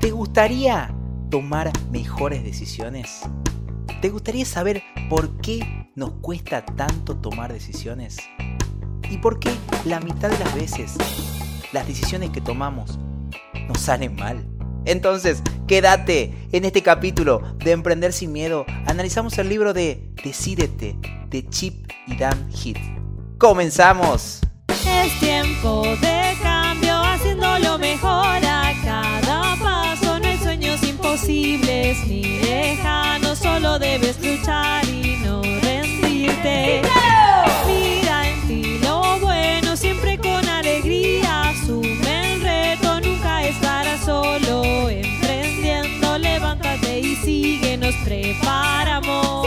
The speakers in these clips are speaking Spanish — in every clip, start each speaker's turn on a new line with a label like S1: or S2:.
S1: ¿Te gustaría tomar mejores decisiones? ¿Te gustaría saber por qué nos cuesta tanto tomar decisiones? ¿Y por qué la mitad de las veces las decisiones que tomamos nos salen mal? Entonces, quédate en este capítulo de Emprender sin Miedo. Analizamos el libro de Decídete de Chip y Dan Heath. ¡Comenzamos!
S2: Es tiempo de imposibles ni lejanos, solo debes luchar y no rendirte. Mira en ti lo bueno, siempre con alegría. Asume el reto, nunca estarás solo. Emprendiendo, levántate y sigue, nos preparamos.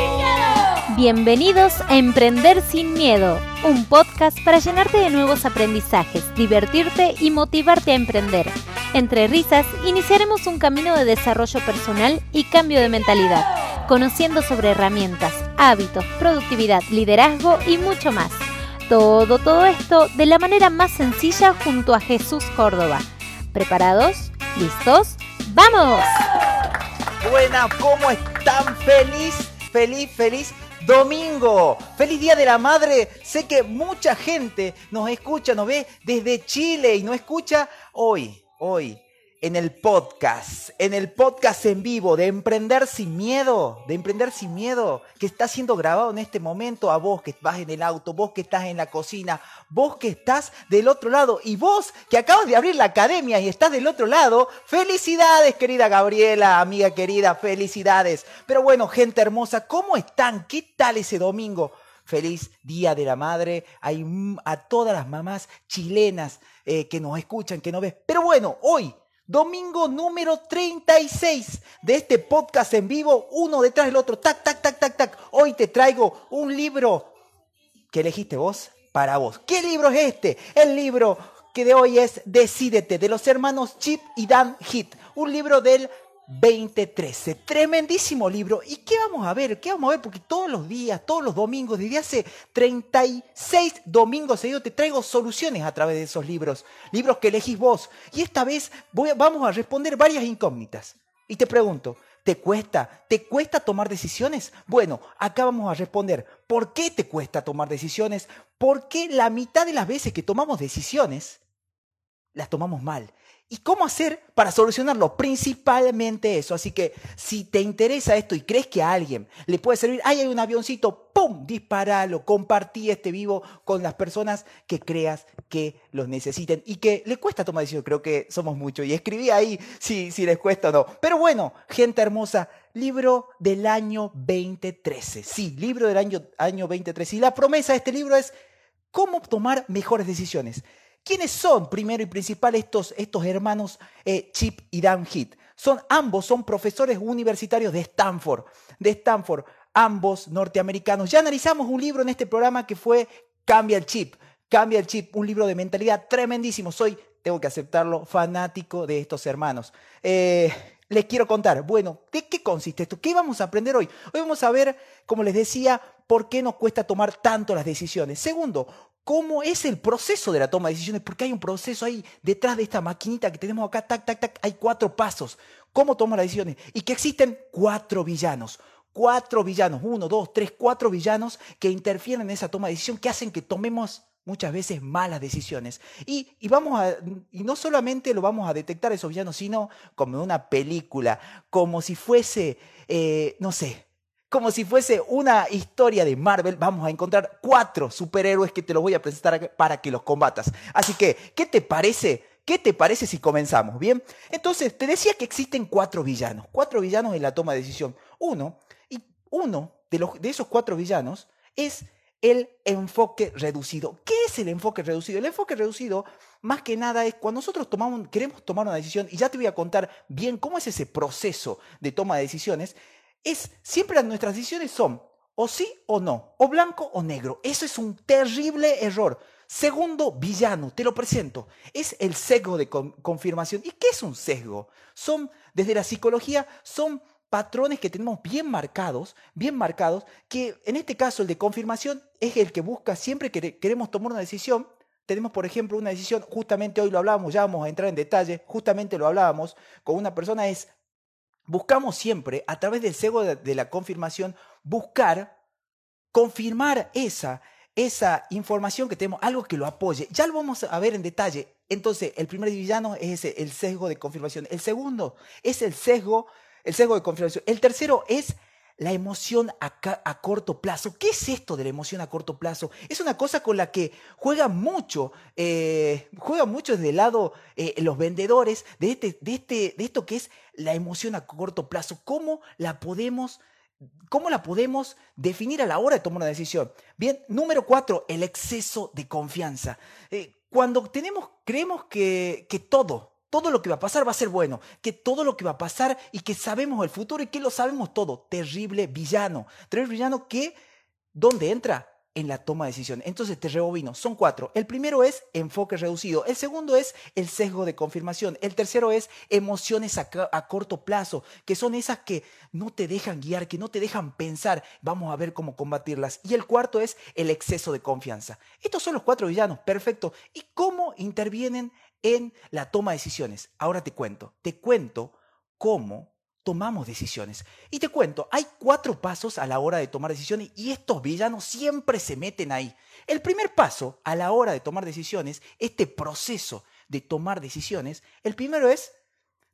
S3: Bienvenidos a Emprender sin Miedo, un podcast para llenarte de nuevos aprendizajes, divertirte y motivarte a emprender. Entre risas, iniciaremos un camino de desarrollo personal y cambio de mentalidad, conociendo sobre herramientas, hábitos, productividad, liderazgo y mucho más. Todo, todo esto de la manera más sencilla junto a Jesús Córdoba. ¿Preparados? ¿Listos? ¡Vamos!
S1: Buena, ¿cómo están? Feliz, feliz, feliz domingo. Feliz Día de la Madre. Sé que mucha gente nos escucha, nos ve desde Chile y nos escucha hoy, hoy, en el podcast, en el podcast en vivo de Emprender sin Miedo, de Emprender sin Miedo, que está siendo grabado en este momento a vos que vas en el auto, vos que estás en la cocina, vos que estás del otro lado y vos que acabas de abrir la academia y estás del otro lado. Felicidades, querida Gabriela, amiga querida, felicidades. Pero bueno, gente hermosa, ¿cómo están? ¿Qué tal ese domingo? Feliz Día de la Madre a todas las mamás chilenas eh, que nos escuchan, que nos ven. Pero bueno, hoy Domingo número 36 de este podcast en vivo, uno detrás del otro, tac, tac, tac, tac, tac. Hoy te traigo un libro que elegiste vos para vos. ¿Qué libro es este? El libro que de hoy es Decídete, de los hermanos Chip y Dan Heath. Un libro del 2013. Tremendísimo libro. ¿Y qué vamos a ver? ¿Qué vamos a ver? Porque todos los días, todos los domingos, desde hace 36 domingos seguidos, te traigo soluciones a través de esos libros. Libros que elegís vos. Y esta vez vamos a responder varias incógnitas. Y te pregunto, ¿te cuesta? ¿Te cuesta tomar decisiones? Bueno, acá vamos a responder. ¿Por qué te cuesta tomar decisiones? Porque la mitad de las veces que tomamos decisiones, las tomamos mal. ¿Y cómo hacer para solucionarlo? Principalmente eso. Así que si te interesa esto y crees que a alguien le puede servir, ahí hay un avioncito, ¡pum! Disparalo, compartí este vivo con las personas que creas que los necesiten y que le cuesta tomar decisiones. Creo que somos muchos. Y escribí ahí si, si les cuesta o no. Pero bueno, gente hermosa, libro del año 2013. Sí, libro del año, año 2013. Y la promesa de este libro es cómo tomar mejores decisiones. ¿Quiénes son, primero y principal, estos, estos hermanos eh, Chip y Dan Heath? Son, ambos son profesores universitarios de Stanford, de Stanford, ambos norteamericanos. Ya analizamos un libro en este programa que fue Cambia el Chip, Cambia el Chip, un libro de mentalidad tremendísimo. Soy, tengo que aceptarlo, fanático de estos hermanos. Eh, les quiero contar, bueno, ¿de qué consiste esto? ¿Qué vamos a aprender hoy? Hoy vamos a ver, como les decía, por qué nos cuesta tomar tanto las decisiones. Segundo, cómo es el proceso de la toma de decisiones, porque hay un proceso ahí detrás de esta maquinita que tenemos acá, tac, tac, tac, hay cuatro pasos. ¿Cómo toma las decisiones? Y que existen cuatro villanos. Cuatro villanos, uno, dos, tres, cuatro villanos que interfieren en esa toma de decisión, que hacen que tomemos muchas veces malas decisiones. Y, y, vamos a, y no solamente lo vamos a detectar esos villanos, sino como una película, como si fuese, eh, no sé, como si fuese una historia de Marvel, vamos a encontrar cuatro superhéroes que te los voy a presentar para que los combatas. Así que, ¿qué te parece? ¿Qué te parece si comenzamos? Bien, entonces te decía que existen cuatro villanos, cuatro villanos en la toma de decisión. Uno, y uno de, los, de esos cuatro villanos es el enfoque reducido. ¿Qué es el enfoque reducido? El enfoque reducido, más que nada, es cuando nosotros tomamos, queremos tomar una decisión, y ya te voy a contar bien cómo es ese proceso de toma de decisiones, es siempre nuestras decisiones son o sí o no, o blanco o negro. Eso es un terrible error. Segundo villano, te lo presento, es el sesgo de confirmación. ¿Y qué es un sesgo? Son, desde la psicología, son patrones que tenemos bien marcados, bien marcados, que en este caso el de confirmación es el que busca siempre que queremos tomar una decisión, tenemos, por ejemplo, una decisión, justamente hoy lo hablábamos, ya vamos a entrar en detalle, justamente lo hablábamos con una persona, es, buscamos siempre, a través del cego de, la confirmación, buscar confirmar esa, esa información que tenemos, algo que lo apoye. Ya lo vamos a ver en detalle. Entonces, el primer villano es el sesgo de confirmación. El segundo es el sesgo, el sesgo de confirmación. El tercero es la emoción a, corto plazo. ¿Qué es esto de la emoción a corto plazo? Es una cosa con la que juega mucho, eh, mucho desde el lado eh, los vendedores de, este, de, este, de esto que es la emoción a corto plazo. ¿Cómo la podemos ¿Cómo la podemos definir a la hora de tomar una decisión? Bien, número cuatro, el exceso de confianza. Eh, cuando tenemos, creemos que, que todo, todo lo que va a pasar va a ser bueno, que todo lo que va a pasar y que sabemos el futuro y que lo sabemos todo. Terrible villano. Terrible villano que, ¿dónde entra? en la toma de decisión. Entonces te rebobino. Son cuatro. El primero es enfoque reducido. El segundo es el sesgo de confirmación. El tercero es emociones a, a, corto plazo, que son esas que no te dejan guiar, que no te dejan pensar. Vamos a ver cómo combatirlas. Y el cuarto es el exceso de confianza. Estos son los cuatro villanos. Perfecto. ¿Y cómo intervienen en la toma de decisiones? Ahora te cuento. Te cuento cómo tomamos decisiones. Y te cuento, hay cuatro pasos a la hora de tomar decisiones y estos villanos siempre se meten ahí. El primer paso a la hora de tomar decisiones, este proceso de tomar decisiones, el primero es,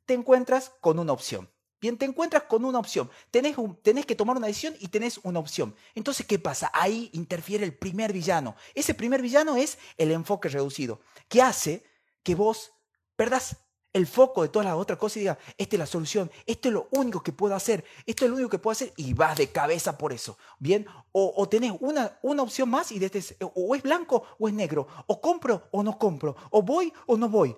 S1: te encuentras con una opción. Bien, te encuentras con una opción. Tenés, tenés, que tomar una decisión y tenés una opción. Entonces, ¿qué pasa? Ahí interfiere el primer villano. Ese primer villano es el enfoque reducido, que hace que vos perdás el foco de todas las otras cosas y diga, esta es la solución, esto es lo único que puedo hacer, esto es lo único que puedo hacer y vas de cabeza por eso, ¿bien? O, o tenés una, una opción más y este, o es blanco o es negro, o compro o no compro, o voy o no voy.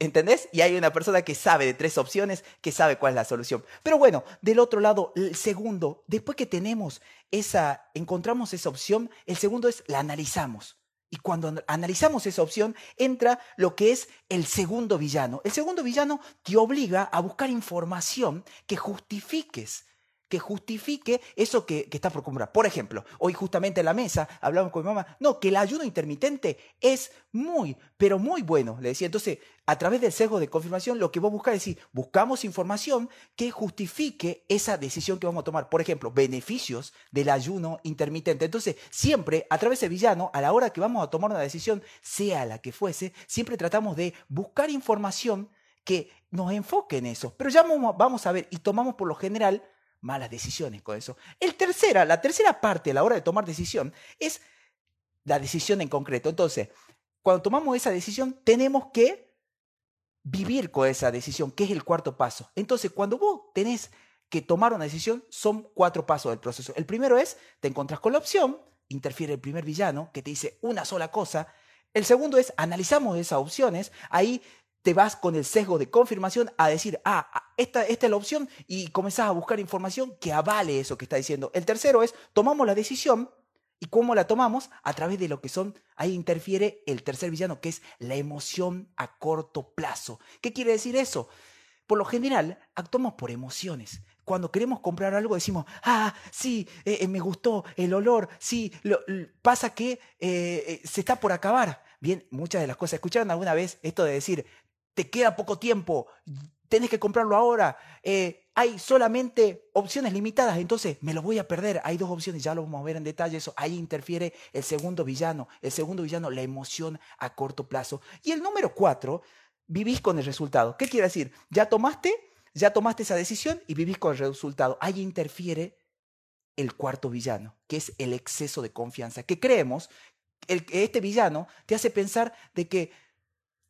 S1: ¿Entendés? Y hay una persona que sabe de tres opciones, que sabe cuál es la solución. Pero bueno, del otro lado, el segundo, después que tenemos esa, encontramos esa opción, el segundo es la analizamos. Y cuando analizamos esa opción, entra lo que es el segundo villano. El segundo villano te obliga a buscar información que justifiques que justifique eso que, que está por comprar. Por ejemplo, hoy justamente en la mesa hablamos con mi mamá, no, que el ayuno intermitente es muy, pero muy bueno, le decía. Entonces, a través del sesgo de confirmación, lo que vos buscas es decir, buscamos información que justifique esa decisión que vamos a tomar. Por ejemplo, beneficios del ayuno intermitente. Entonces, siempre, a través de villano, a la hora que vamos a tomar una decisión, sea la que fuese, siempre tratamos de buscar información que nos enfoque en eso. Pero ya vamos a ver, y tomamos por lo general malas decisiones con eso. El tercera, la tercera parte a la hora de tomar decisión es la decisión en concreto. Entonces, cuando tomamos esa decisión, tenemos que vivir con esa decisión, que es el cuarto paso. Entonces, cuando vos tenés que tomar una decisión, son cuatro pasos del proceso. El primero es, te encontrás con la opción, interfiere el primer villano que te dice una sola cosa. El segundo es, analizamos esas opciones, ahí te vas con el sesgo de confirmación a decir, ah, ah, esta, esta es la opción y comenzás a buscar información que avale eso que está diciendo. El tercero es, tomamos la decisión y cómo la tomamos a través de lo que son, ahí interfiere el tercer villano, que es la emoción a corto plazo. ¿Qué quiere decir eso? Por lo general, actuamos por emociones. Cuando queremos comprar algo decimos, ah, sí, eh, eh, me gustó el olor, sí, lo, pasa que eh, se está por acabar. Bien, muchas de las cosas. ¿Escucharon alguna vez esto de decir, te queda poco tiempo, tenés que comprarlo ahora, eh, hay solamente opciones limitadas, entonces me lo voy a perder. Hay dos opciones, ya lo vamos a ver en detalle, eso ahí interfiere el segundo villano, el segundo villano, la emoción a corto plazo. Y el número cuatro, vivís con el resultado. ¿Qué quiere decir? Ya tomaste, ya tomaste esa decisión y vivís con el resultado. Ahí interfiere el cuarto villano, que es el exceso de confianza, que creemos, el, este villano te hace pensar de que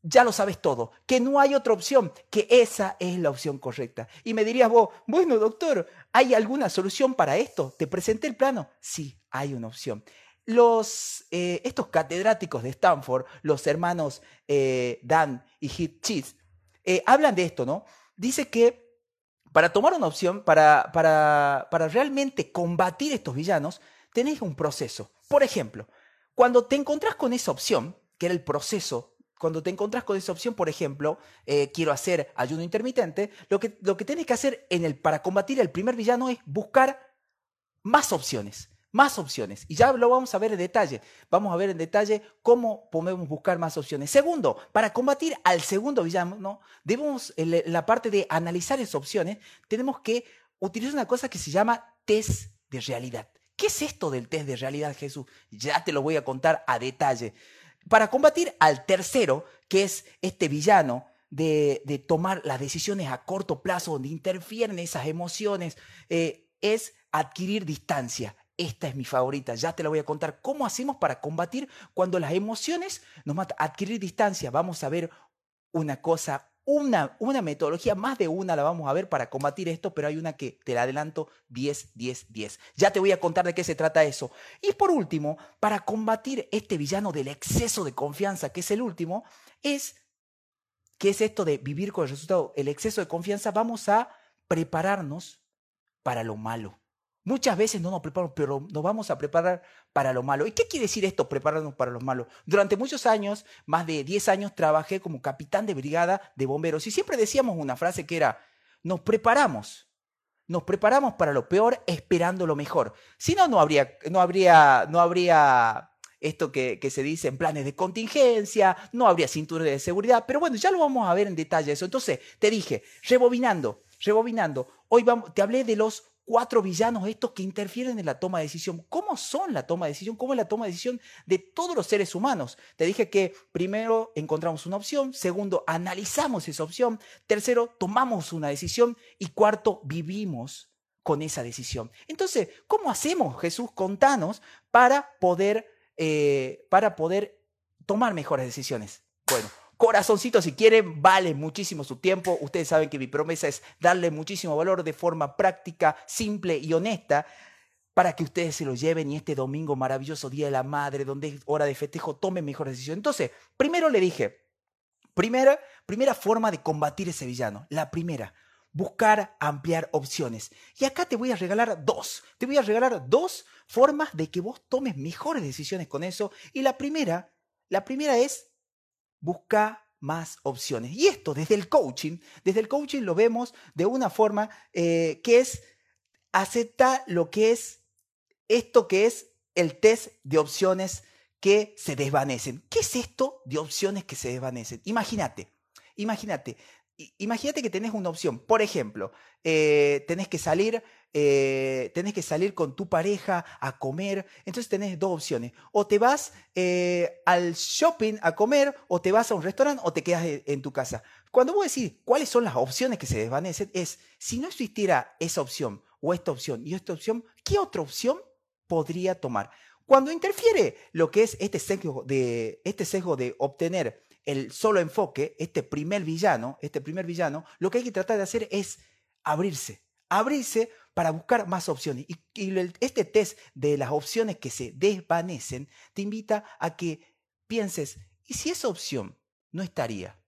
S1: ya lo sabes todo, que no hay otra opción, que esa es la opción correcta. Y me dirías vos, bueno, doctor, ¿hay alguna solución para esto? ¿Te presenté el plano? Sí, hay una opción. Los, eh, estos catedráticos de Stanford, los hermanos eh, Dan y Heath Cheese, eh, hablan de esto, ¿no? Dice que para tomar una opción, para, para, para realmente combatir estos villanos, tenéis un proceso. Por ejemplo, cuando te encontrás con esa opción, que era el proceso cuando te encontrás con esa opción, por ejemplo, eh, quiero hacer ayuno intermitente, lo que, lo que tienes que hacer en el, para combatir el primer villano es buscar más opciones. más opciones. Y ya lo vamos a ver en detalle. Vamos a ver en detalle cómo podemos buscar más opciones. Segundo, para combatir al segundo villano, ¿no? debemos, en la parte de analizar esas opciones, tenemos que utilizar una cosa que se llama test de realidad. ¿Qué es esto del test de realidad, Jesús? Ya te lo voy a contar a detalle. Para combatir al tercero, que es este villano, de, tomar las decisiones a corto plazo, donde interfieren esas emociones, eh, es adquirir distancia. Esta es mi favorita, ya te la voy a contar. ¿Cómo hacemos para combatir cuando las emociones nos matan? Adquirir distancia. Vamos a ver una cosa, una, una metodología, más de una la vamos a ver para combatir esto, pero hay una que te la adelanto 10, 10, 10. Ya te voy a contar de qué se trata eso. Y por último, para combatir este villano del exceso de confianza, que es el último, es, ¿qué es esto de vivir con el resultado? El exceso de confianza, vamos a prepararnos para lo malo. Muchas veces no nos preparamos, pero nos vamos a preparar para lo malo. ¿Y qué quiere decir esto, prepararnos para lo malo? Durante muchos años, más de 10 años, trabajé como capitán de brigada de bomberos y siempre decíamos una frase que era, nos preparamos, nos preparamos para lo peor esperando lo mejor. Si no, no habría, no habría, no habría esto que, se dice en planes de contingencia, no habría cinturón de seguridad, pero bueno, ya lo vamos a ver en detalle eso. Entonces, te dije, rebobinando, rebobinando, hoy vamos, te hablé de los cuatro villanos estos que interfieren en la toma de decisión. ¿Cómo son la toma de decisión? ¿Cómo es la toma de decisión de todos los seres humanos? Te dije que primero encontramos una opción, segundo analizamos esa opción, tercero tomamos una decisión y cuarto vivimos con esa decisión. Entonces, ¿cómo hacemos, Jesús? Contanos para poder, eh, para poder tomar mejores decisiones. Bueno, Corazoncito, si quieren, vale muchísimo su tiempo. Ustedes saben que mi promesa es darle muchísimo valor de forma práctica, simple y honesta para que ustedes se lo lleven y este domingo maravilloso, Día de la Madre, donde es hora de festejo, tomen mejor decisión. Entonces, primero le dije, primera, primera forma de combatir ese villano, la primera, buscar ampliar opciones. Y acá te voy a regalar dos, te voy a regalar dos formas de que vos tomes mejores decisiones con eso. Y la primera, la primera es busca más opciones. Y esto desde el coaching, desde el coaching lo vemos de una forma eh, que es aceptar lo que es esto que es el test de opciones que se desvanecen. ¿Qué es esto de opciones que se desvanecen? Imagínate, imagínate, imagínate que tenés una opción. Por ejemplo, eh, tenés que salir eh, que salir con tu pareja a comer, entonces tenés dos opciones. O te vas eh, al shopping a comer, o te vas a un restaurante, o te quedas en tu casa. Cuando vos decís cuáles son las opciones que se desvanecen, es si no existiera esa opción, o esta opción, y esta opción, ¿qué otra opción podría tomar? Cuando interfiere lo que es este sesgo de, este sesgo de obtener el solo enfoque, este primer villano, este primer villano, lo que hay que tratar de hacer es abrirse, abrirse para buscar más opciones. Y, este test de las opciones que se desvanecen te invita a que pienses, ¿y si esa opción no estaría?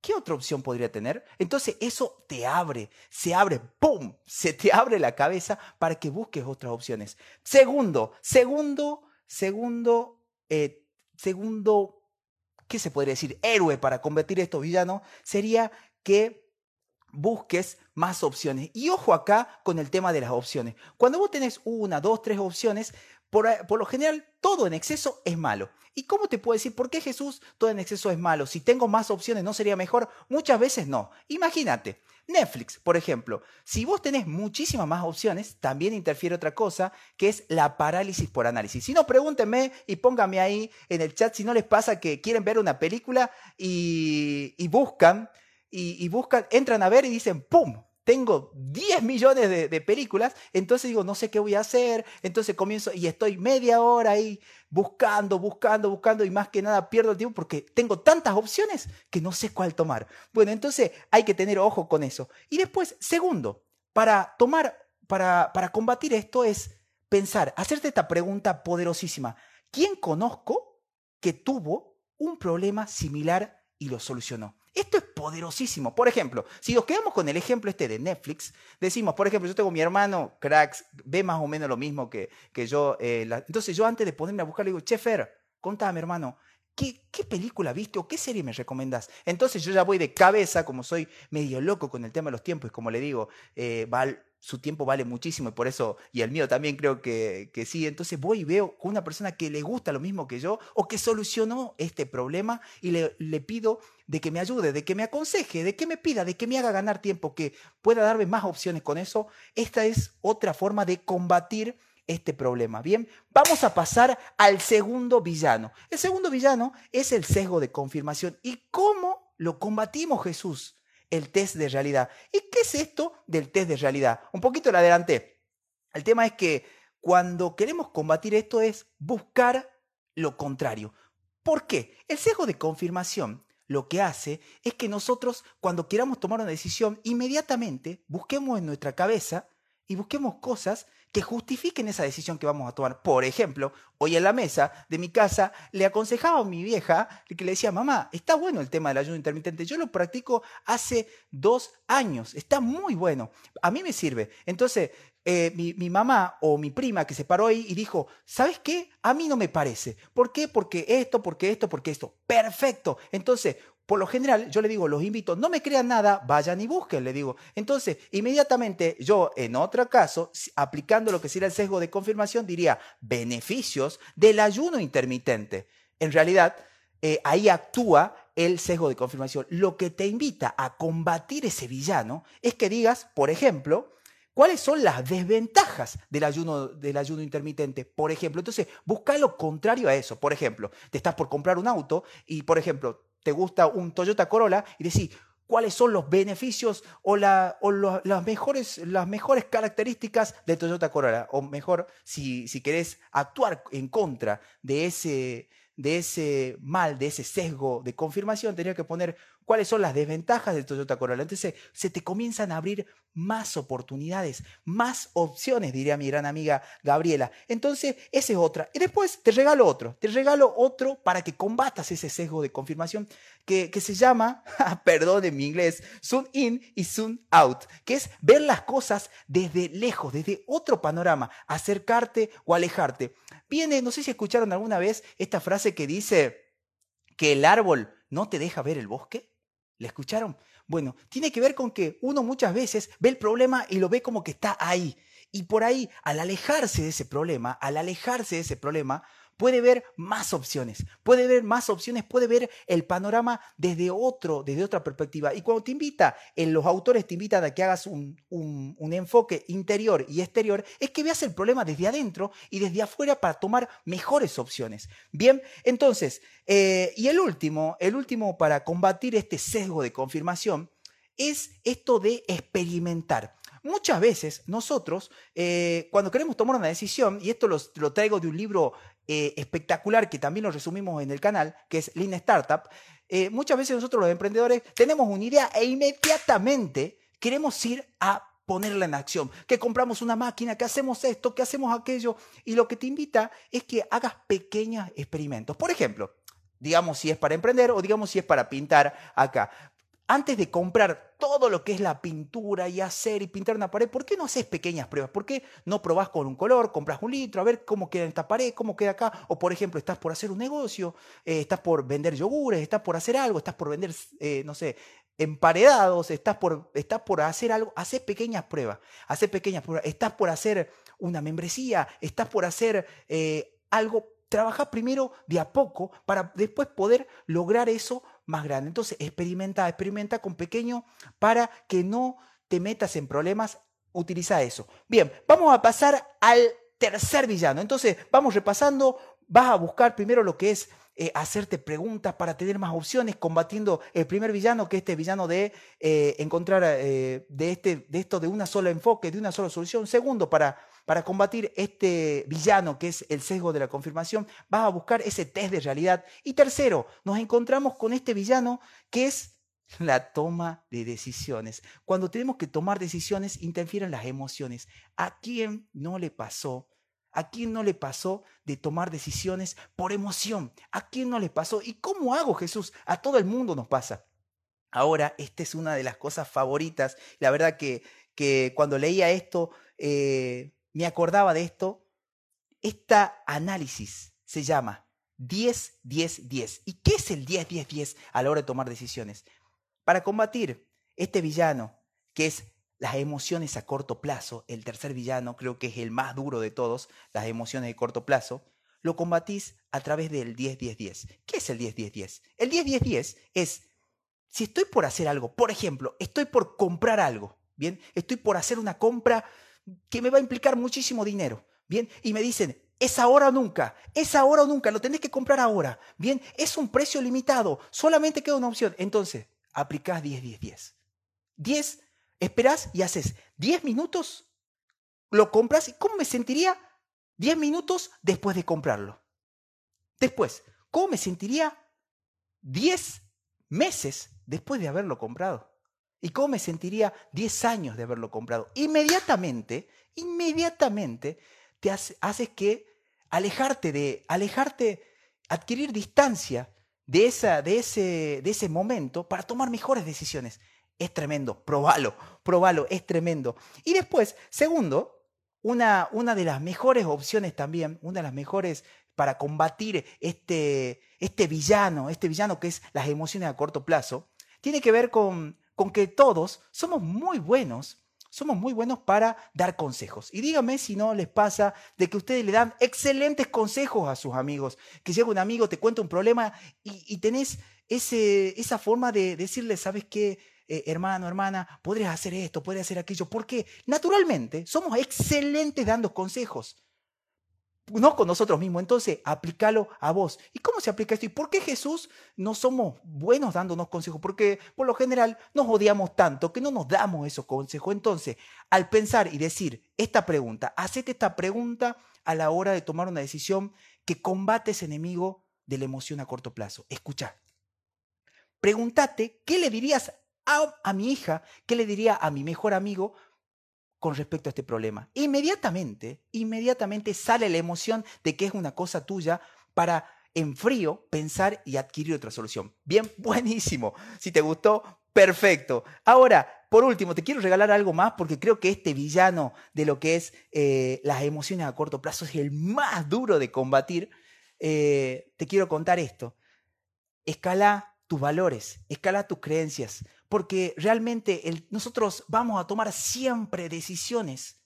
S1: ¿Qué otra opción podría tener? Entonces eso te abre, se abre, ¡pum! Se te abre la cabeza para que busques otras opciones. Segundo, segundo, segundo, eh, segundo, ¿qué se podría decir? Héroe para convertir a estos villanos sería que busques más opciones. Y ojo acá con el tema de las opciones. Cuando vos tenés una, dos, tres opciones, por, por, lo general todo en exceso es malo. ¿Y cómo te puedo decir por qué Jesús todo en exceso es malo? Si tengo más opciones, ¿no sería mejor? Muchas veces no. Imagínate, Netflix, por ejemplo, si vos tenés muchísimas más opciones, también interfiere otra cosa, que es la parálisis por análisis. Si no, pregúntenme y pónganme ahí en el chat si no les pasa que quieren ver una película y, y buscan y, buscan, entran a ver y dicen, ¡pum! Tengo 10 millones de, películas, entonces digo, no sé qué voy a hacer, entonces comienzo y estoy media hora ahí buscando, buscando, buscando y más que nada pierdo el tiempo porque tengo tantas opciones que no sé cuál tomar. Bueno, entonces hay que tener ojo con eso. Y después, segundo, para tomar, para, para combatir esto es pensar, hacerte esta pregunta poderosísima. ¿Quién conozco que tuvo un problema similar y lo solucionó? Esto es poderosísimo. Por ejemplo, si nos quedamos con el ejemplo este de Netflix, decimos, por ejemplo, yo tengo mi hermano, cracks, ve más o menos lo mismo que, yo. Eh, entonces yo antes de ponerme a buscar le digo, Chefer, contame hermano, ¿qué, ¿qué película viste o qué serie me recomendás? Entonces yo ya voy de cabeza, como soy medio loco con el tema de los tiempos, y como le digo, eh, su tiempo vale muchísimo y por eso, y el mío también creo que, sí. Entonces voy y veo con una persona que le gusta lo mismo que yo o que solucionó este problema y le pido de que me ayude, de que me aconseje, de que me pida, de que me haga ganar tiempo, que pueda darme más opciones con eso. Esta es otra forma de combatir este problema. Bien, vamos a pasar al segundo villano. El segundo villano es el sesgo de confirmación. ¿Y cómo lo combatimos Jesús? el test de realidad. ¿Y qué es esto del test de realidad? Un poquito lo adelanté. El tema es que cuando queremos combatir esto es buscar lo contrario. ¿Por qué? El sesgo de confirmación lo que hace es que nosotros cuando queramos tomar una decisión, inmediatamente busquemos en nuestra cabeza y busquemos cosas que justifiquen esa decisión que vamos a tomar. Por ejemplo, hoy en la mesa de mi casa le aconsejaba a mi vieja que le decía, mamá, está bueno el tema del ayuno intermitente, yo lo practico hace dos años, está muy bueno, a mí me sirve. Entonces, eh, mi, mamá o mi prima que se paró ahí y dijo, ¿sabes qué? A mí no me parece. ¿Por qué? Porque esto, porque esto, porque esto. Perfecto. Entonces, por lo general, yo le digo, los invito, no me crean nada, vayan y busquen, le digo. Entonces, inmediatamente yo, en otro caso, aplicando lo que sería el sesgo de confirmación, diría beneficios del ayuno intermitente. En realidad, eh, ahí actúa el sesgo de confirmación. Lo que te invita a combatir ese villano es que digas, por ejemplo, ¿Cuáles son las desventajas del ayuno, del intermitente? Por ejemplo, entonces busca lo contrario a eso. Por ejemplo, te estás por comprar un auto y, por ejemplo, te gusta un Toyota Corolla y decís, cuáles son los beneficios o, la, o las, mejores, las mejores características de Toyota Corolla. O mejor, si, si querés actuar en contra de ese, de ese mal, de ese sesgo de confirmación, tenía que poner cuáles son las desventajas del Toyota Corolla. Entonces se te comienzan a abrir más oportunidades, más opciones, diría mi gran amiga Gabriela. Entonces, esa es otra. Y después te regalo otro, te regalo otro para que combatas ese sesgo de confirmación que, que se llama, perdón en mi inglés, zoom in y zoom out, que es ver las cosas desde lejos, desde otro panorama, acercarte o alejarte. Viene, no sé si escucharon alguna vez esta frase que dice que el árbol no te deja ver el bosque. ¿Le escucharon? Bueno, tiene que ver con que uno muchas veces ve el problema y lo ve como que está ahí. Y por ahí, al alejarse de ese problema, al alejarse de ese problema, puede ver más opciones, puede ver más opciones, puede ver el panorama desde otro, desde otra perspectiva. Y cuando te invita, en los autores te invitan a que hagas un, enfoque interior y exterior, es que veas el problema desde adentro y desde afuera para tomar mejores opciones. Bien, entonces, eh, y el último, el último para combatir este sesgo de confirmación es esto de experimentar. Muchas veces nosotros, eh, cuando queremos tomar una decisión, y esto lo traigo de un libro eh, espectacular que también lo resumimos en el canal, que es Lean Startup, eh, muchas veces nosotros los emprendedores tenemos una idea e inmediatamente queremos ir a ponerla en acción, que compramos una máquina, que hacemos esto, que hacemos aquello, y lo que te invita es que hagas pequeños experimentos. Por ejemplo, digamos si es para emprender o digamos si es para pintar acá antes de comprar todo lo que es la pintura y hacer y pintar una pared, ¿por qué no haces pequeñas pruebas? ¿Por qué no probás con un color, compras un litro, a ver cómo queda esta pared, cómo queda acá? O por ejemplo, estás por hacer un negocio, eh, estás por vender yogures, estás por hacer algo, estás por vender, eh, no sé, emparedados, estás por, estás por hacer algo, haces pequeñas pruebas, haces pequeñas pruebas, estás por hacer una membresía, estás por hacer eh, algo, trabaja primero de a poco para después poder lograr eso más grande. Entonces, experimenta, experimenta con pequeño para que no te metas en problemas. Utiliza eso. Bien, vamos a pasar al tercer villano. Entonces, vamos repasando. Vas a buscar primero lo que es eh, hacerte preguntas para tener más opciones, combatiendo el primer villano, que es este villano de eh, encontrar eh, de, este, de esto de una sola enfoque, de una sola solución. Segundo, para para combatir este villano que es el sesgo de la confirmación, vas a buscar ese test de realidad. Y tercero, nos encontramos con este villano que es la toma de decisiones. Cuando tenemos que tomar decisiones, interfieren las emociones. ¿A quién no le pasó? ¿A quién no le pasó de tomar decisiones por emoción? ¿A quién no le pasó? ¿Y cómo hago, Jesús? A todo el mundo nos pasa. Ahora, esta es una de las cosas favoritas. La verdad que, que cuando leía esto, eh, me acordaba de esto. Esta análisis se llama 10, 10, 10. ¿Y qué es el 10, 10, 10 a la hora de tomar decisiones? Para combatir este villano, que es las emociones a corto plazo, el tercer villano creo que es el más duro de todos, las emociones de corto plazo, lo combatís a través del 10-10-10. ¿Qué es el 10-10-10? El 10-10-10 es, si estoy por hacer algo, por ejemplo, estoy por comprar algo, ¿bien? Estoy por hacer una compra que me va a implicar muchísimo dinero, ¿bien? Y me dicen, es ahora o nunca, es ahora o nunca, lo tenés que comprar ahora, ¿bien? Es un precio limitado, solamente queda una opción. Entonces, aplicás 10-10-10. 10, esperás y haces 10 minutos, lo compras y ¿cómo me sentiría 10 minutos después de comprarlo? Después, ¿cómo me sentiría 10 meses después de haberlo comprado? ¿Y cómo me sentiría 10 años de haberlo comprado? Inmediatamente, inmediatamente te haces que alejarte de, alejarte, adquirir distancia de, esa, de, ese, de ese momento para tomar mejores decisiones. Es tremendo, probalo, probalo, es tremendo. Y después, segundo, una, una de las mejores opciones también, una de las mejores para combatir este, este villano, este villano que es las emociones a corto plazo, tiene que ver con con que todos somos muy buenos, somos muy buenos para dar consejos. Y dígame si no les pasa de que ustedes le dan excelentes consejos a sus amigos, que llega un amigo, te cuenta un problema y, tenés ese, esa forma de decirle, ¿sabes qué? Eh, hermano, hermana, podrías hacer esto, podrías hacer aquello, porque naturalmente somos excelentes dando consejos no con nosotros mismos. Entonces, aplícalo a vos. ¿Y cómo se aplica esto? ¿Y por qué Jesús no somos buenos dándonos consejos? Porque por lo general nos odiamos tanto que no nos damos esos consejos. Entonces, al pensar y decir esta pregunta, hacete esta pregunta a la hora de tomar una decisión que combate ese enemigo de la emoción a corto plazo. Escucha. Pregúntate qué le dirías a, a mi hija, qué le diría a mi mejor amigo con respecto a este problema. Inmediatamente, inmediatamente sale la emoción de que es una cosa tuya para en frío pensar y adquirir otra solución. Bien, buenísimo. Si te gustó, perfecto. Ahora, por último, te quiero regalar algo más porque creo que este villano de lo que es eh, las emociones a corto plazo es el más duro de combatir. Eh, te quiero contar esto. Escala tus valores, escala tus creencias, porque realmente nosotros vamos a tomar siempre decisiones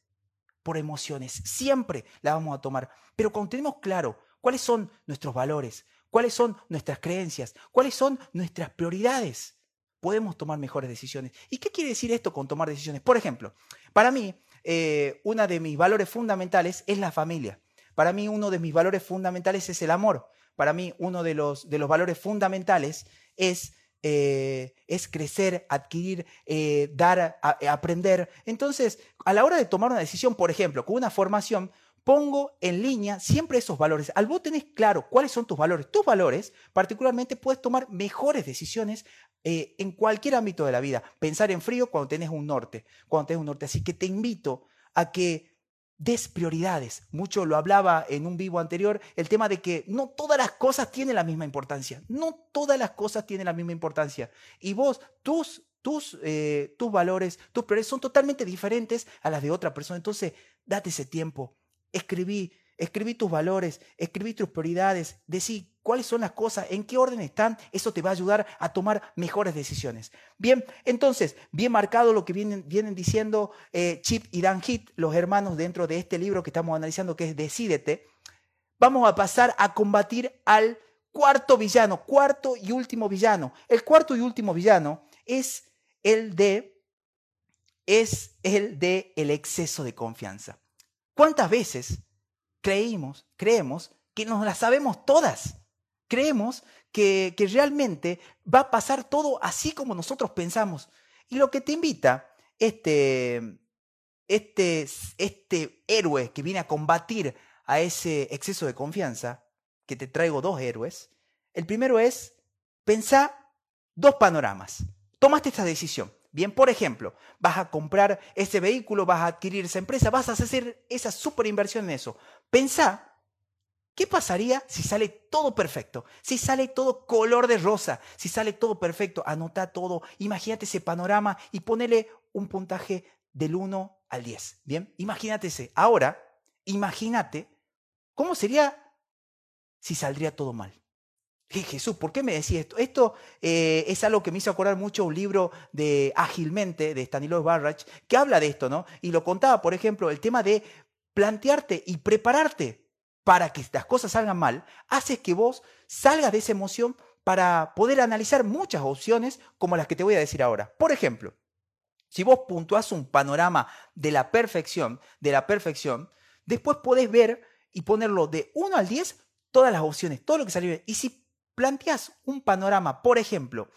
S1: por emociones, siempre las vamos a tomar, pero cuando tenemos claro cuáles son nuestros valores, cuáles son nuestras creencias, cuáles son nuestras prioridades, podemos tomar mejores decisiones. ¿Y qué quiere decir esto con tomar decisiones? Por ejemplo, para mí, eh, uno de mis valores fundamentales es la familia. Para mí, uno de mis valores fundamentales es el amor. Para mí, uno de los, de los valores fundamentales es eh, es crecer, adquirir, eh, dar, eh, aprender. Entonces, a la hora de tomar una decisión, por ejemplo, con una formación, pongo en línea siempre esos valores. Al vos tenés claro cuáles son tus valores, tus valores, particularmente puedes tomar mejores decisiones en cualquier ámbito de la vida. Pensar en frío cuando tenés un norte, cuando tenés un norte. Así que te invito a que des prioridades. Mucho lo hablaba en un vivo anterior, el tema de que no todas las cosas tienen la misma importancia. No todas las cosas tienen la misma importancia. Y vos, tus, tus, eh, tus valores, tus prioridades son totalmente diferentes a las de otra persona. Entonces, date ese tiempo. Escribí Escribí tus valores, escribí tus prioridades, decí cuáles son las cosas, en qué orden están, eso te va a ayudar a tomar mejores decisiones. Bien, entonces, bien marcado lo que vienen, vienen diciendo eh, Chip y Dan Heath, los hermanos dentro de este libro que estamos analizando, que es Decídete, vamos a pasar a combatir al cuarto villano, cuarto y último villano. El cuarto y último villano es el de es el de el exceso de confianza. ¿Cuántas veces creímos, creemos que nos las sabemos todas. Creemos que, que realmente va a pasar todo así como nosotros pensamos. Y lo que te invita este, este, este héroe que viene a combatir a ese exceso de confianza, que te traigo dos héroes, el primero es pensar dos panoramas. Tomaste esta decisión. Bien, por ejemplo, vas a comprar ese vehículo, vas a adquirir esa empresa, vas a hacer esa super inversión en eso. Pensá, ¿qué pasaría si sale todo perfecto? Si sale todo color de rosa, si sale todo perfecto, anota todo, imagínate ese panorama y ponele un puntaje del 1 al 10. Bien, imagínate ese. Ahora, imagínate cómo sería si saldría todo mal. Jesús, ¿por qué me decís esto? Esto eh, es algo que me hizo acordar mucho un libro de Ágilmente, de Stanislav Barrach, que habla de esto, ¿no? Y lo contaba, por ejemplo, el tema de plantearte y prepararte para que las cosas salgan mal, hace que vos salgas de esa emoción para poder analizar muchas opciones como las que te voy a decir ahora. Por ejemplo, si vos puntuás un panorama de la perfección, de la perfección, después podés ver y ponerlo de 1 al 10 todas las opciones, todo lo que salió bien. Y si planteas un panorama, por ejemplo,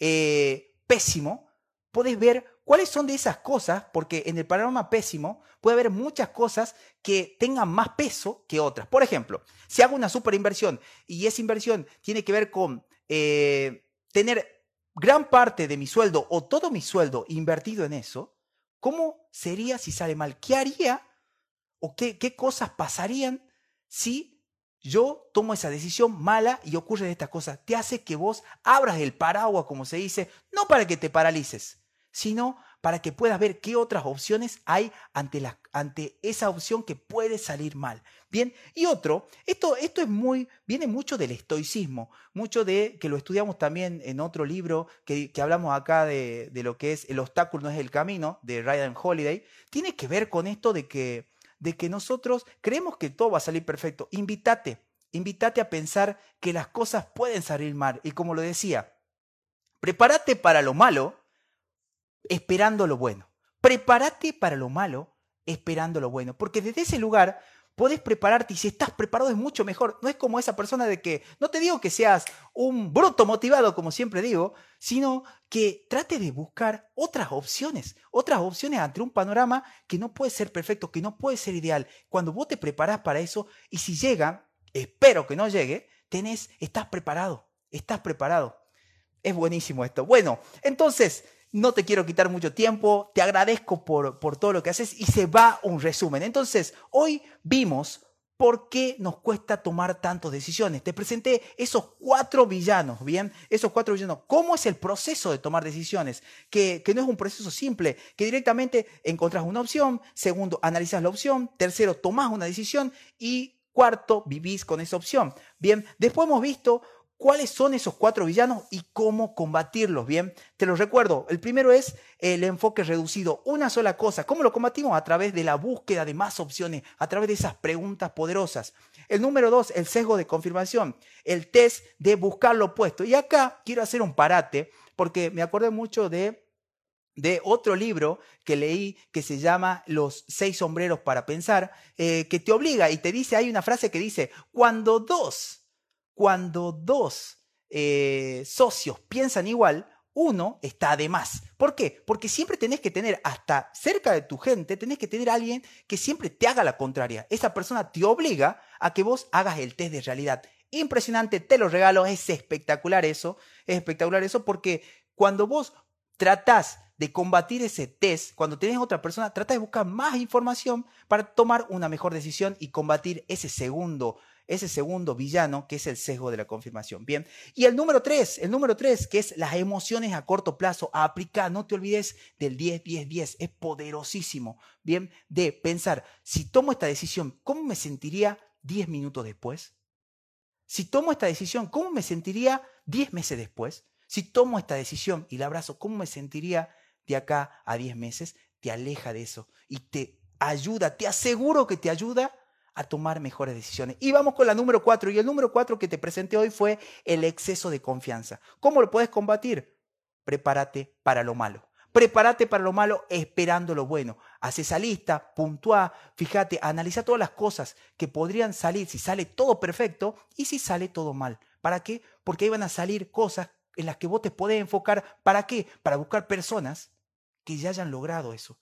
S1: eh, pésimo, podés ver cuáles son de esas cosas, porque en el panorama pésimo puede haber muchas cosas que tengan más peso que otras. Por ejemplo, si hago una super inversión y esa inversión tiene que ver con eh, tener gran parte de mi sueldo o todo mi sueldo invertido en eso, ¿cómo sería si sale mal? ¿Qué haría o qué, qué cosas pasarían si yo tomo esa decisión mala y ocurre estas cosas. Te hace que vos abras el paraguas, como se dice, no para que te paralices, sino para que puedas ver qué otras opciones hay ante, la, ante esa opción que puede salir mal. Bien, y otro, esto, esto es muy, viene mucho del estoicismo, mucho de, que lo estudiamos también en otro libro que, que hablamos acá de, de, lo que es El obstáculo no es el camino, de Ryan Holiday, tiene que ver con esto de que de que nosotros creemos que todo va a salir perfecto. Invítate, invítate a pensar que las cosas pueden salir mal. Y como lo decía, prepárate para lo malo esperando lo bueno. Prepárate para lo malo esperando lo bueno. Porque desde ese lugar podés prepararte y si estás preparado es mucho mejor. No es como esa persona de que, no te digo que seas un bruto motivado, como siempre digo, sino que trate de buscar otras opciones, otras opciones ante un panorama que no puede ser perfecto, que no puede ser ideal. Cuando vos te preparás para eso y si llega, espero que no llegue, tenés, estás preparado, estás preparado. Es buenísimo esto. Bueno, entonces, no te quiero quitar mucho tiempo, te agradezco por, por todo lo que haces y se va un resumen. Entonces, hoy vimos ¿Por qué nos cuesta tomar tantas decisiones? Te presenté esos cuatro villanos, ¿bien? Esos cuatro villanos. ¿Cómo es el proceso de tomar decisiones? Que, que no es un proceso simple, que directamente encontrás una opción, segundo, analizas la opción, tercero, tomás una decisión y cuarto, vivís con esa opción. Bien, después hemos visto cuáles son esos cuatro villanos y cómo combatirlos, ¿bien? Te los recuerdo, el primero es el enfoque reducido, una sola cosa. ¿Cómo lo combatimos? A través de la búsqueda de más opciones, a través de esas preguntas poderosas. El número dos, el sesgo de confirmación, el test de buscar lo opuesto. Y acá quiero hacer un parate, porque me acordé mucho de de otro libro que leí que se llama Los seis sombreros para pensar, eh, que te obliga y te dice, hay una frase que dice, cuando dos cuando dos eh, socios piensan igual, uno está de más. ¿Por qué? Porque siempre tenés que tener, hasta cerca de tu gente, tenés que tener a alguien que siempre te haga la contraria. Esa persona te obliga a que vos hagas el test de realidad. Impresionante, te lo regalo, es espectacular eso, es espectacular eso porque cuando vos tratás de combatir ese test, cuando tenés otra persona, trata de buscar más información para tomar una mejor decisión y combatir ese segundo ese segundo villano que es el sesgo de la confirmación. Bien, y el número tres, el número tres, que es las emociones a corto plazo, a aplicar, no te olvides del 10, 10, 10, es poderosísimo. Bien, de pensar, si tomo esta decisión, ¿cómo me sentiría 10 minutos después? Si tomo esta decisión, ¿cómo me sentiría 10 meses después? Si tomo esta decisión y la abrazo, ¿cómo me sentiría de acá a 10 meses? Te aleja de eso y te ayuda, te aseguro que te ayuda a tomar mejores decisiones. Y vamos con la número cuatro. Y el número cuatro que te presenté hoy fue el exceso de confianza. ¿Cómo lo puedes combatir? Prepárate para lo malo. Prepárate para lo malo esperando lo bueno. Haz esa lista, puntúa, fíjate, analiza todas las cosas que podrían salir si sale todo perfecto y si sale todo mal. ¿Para qué? Porque ahí van a salir cosas en las que vos te podés enfocar. ¿Para qué? Para buscar personas que ya hayan logrado eso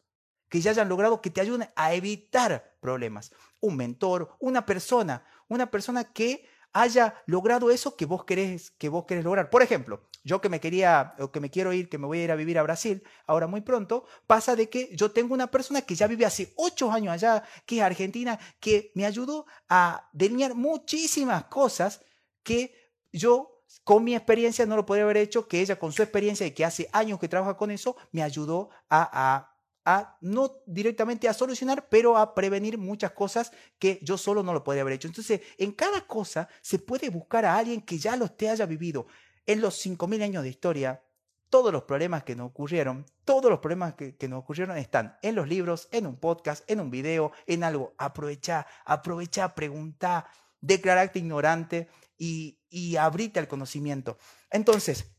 S1: que ya hayan logrado que te ayuden a evitar problemas. Un mentor, una persona, una persona que haya logrado eso que vos querés, que vos querés lograr. Por ejemplo, yo que me quería o que me quiero ir, que me voy a ir a vivir a Brasil ahora muy pronto, pasa de que yo tengo una persona que ya vive hace ocho años allá, que es argentina, que me ayudó a delinear muchísimas cosas que yo con mi experiencia no lo podría haber hecho, que ella con su experiencia y que hace años que trabaja con eso, me ayudó a, a a no directamente a solucionar, pero a prevenir muchas cosas que yo solo no lo podría haber hecho. Entonces, en cada cosa se puede buscar a alguien que ya los te haya vivido. En los 5.000 años de historia, todos los problemas que nos ocurrieron, todos los problemas que, nos ocurrieron están en los libros, en un podcast, en un video, en algo. Aprovecha, aprovecha, pregunta, declararte ignorante y, y abrite al conocimiento. Entonces,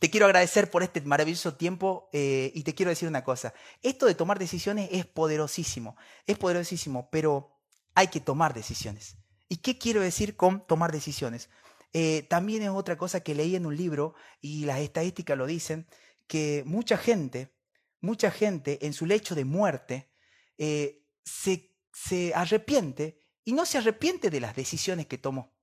S1: te quiero agradecer por este maravilloso tiempo eh, y te quiero decir una cosa. Esto de tomar decisiones es poderosísimo, es poderosísimo, pero hay que tomar decisiones. ¿Y qué quiero decir con tomar decisiones? Eh, también es otra cosa que leí en un libro y las estadísticas lo dicen, que mucha gente, mucha gente en su lecho de muerte eh, se, se arrepiente y no se arrepiente de las decisiones que tomó,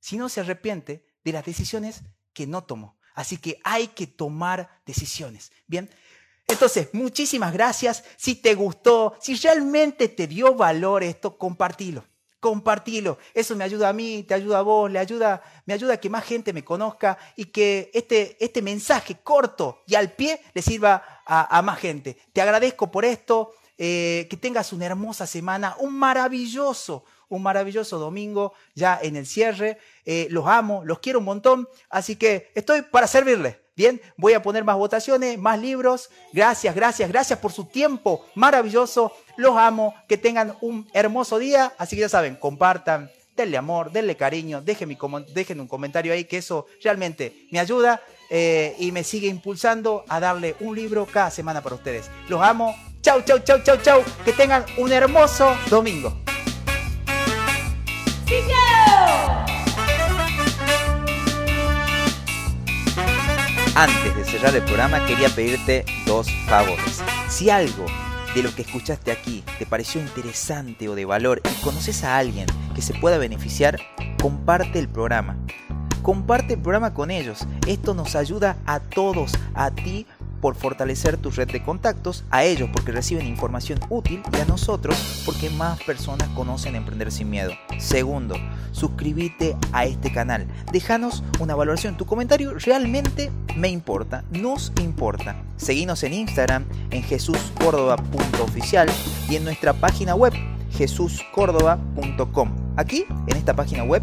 S1: sino se arrepiente de las decisiones que no tomó. Así que hay que tomar decisiones. Bien. Entonces, muchísimas gracias. Si te gustó, si realmente te dio valor esto, compartilo. Compartilo. Eso me ayuda a mí, te ayuda a vos, le ayuda, me ayuda a que más gente me conozca y que este, este mensaje corto y al pie le sirva a, más gente. Te agradezco por esto. Eh, que tengas una hermosa semana, un maravilloso, un maravilloso domingo ya en el cierre. Eh, los amo, los quiero un montón, así que estoy para servirles. Bien, voy a poner más votaciones, más libros. Gracias, gracias, gracias por su tiempo maravilloso. Los amo, que tengan un hermoso día. Así que ya saben, compartan, denle amor, denle cariño, dejen, un comentario ahí, que eso realmente me ayuda eh, y me sigue impulsando a darle un libro cada semana para ustedes. Los amo. Chau, chau, chau, chau, chau. Que tengan un hermoso domingo. Antes de cerrar el programa quería pedirte dos favores. Si algo de lo que escuchaste aquí te pareció interesante o de valor y conoces a alguien que se pueda beneficiar, comparte el programa. Comparte el programa con ellos. Esto nos ayuda a todos, a ti por fortalecer tu red de contactos, a ellos porque reciben información útil y a nosotros porque más personas conocen Emprender sin Miedo. Segundo, suscríbete a este canal. Déjanos una valoración. Tu comentario realmente me importa, nos importa. Seguinos en Instagram en jesuscórdoba.oficial y en nuestra página web jesuscórdoba.com. Aquí, en esta página web,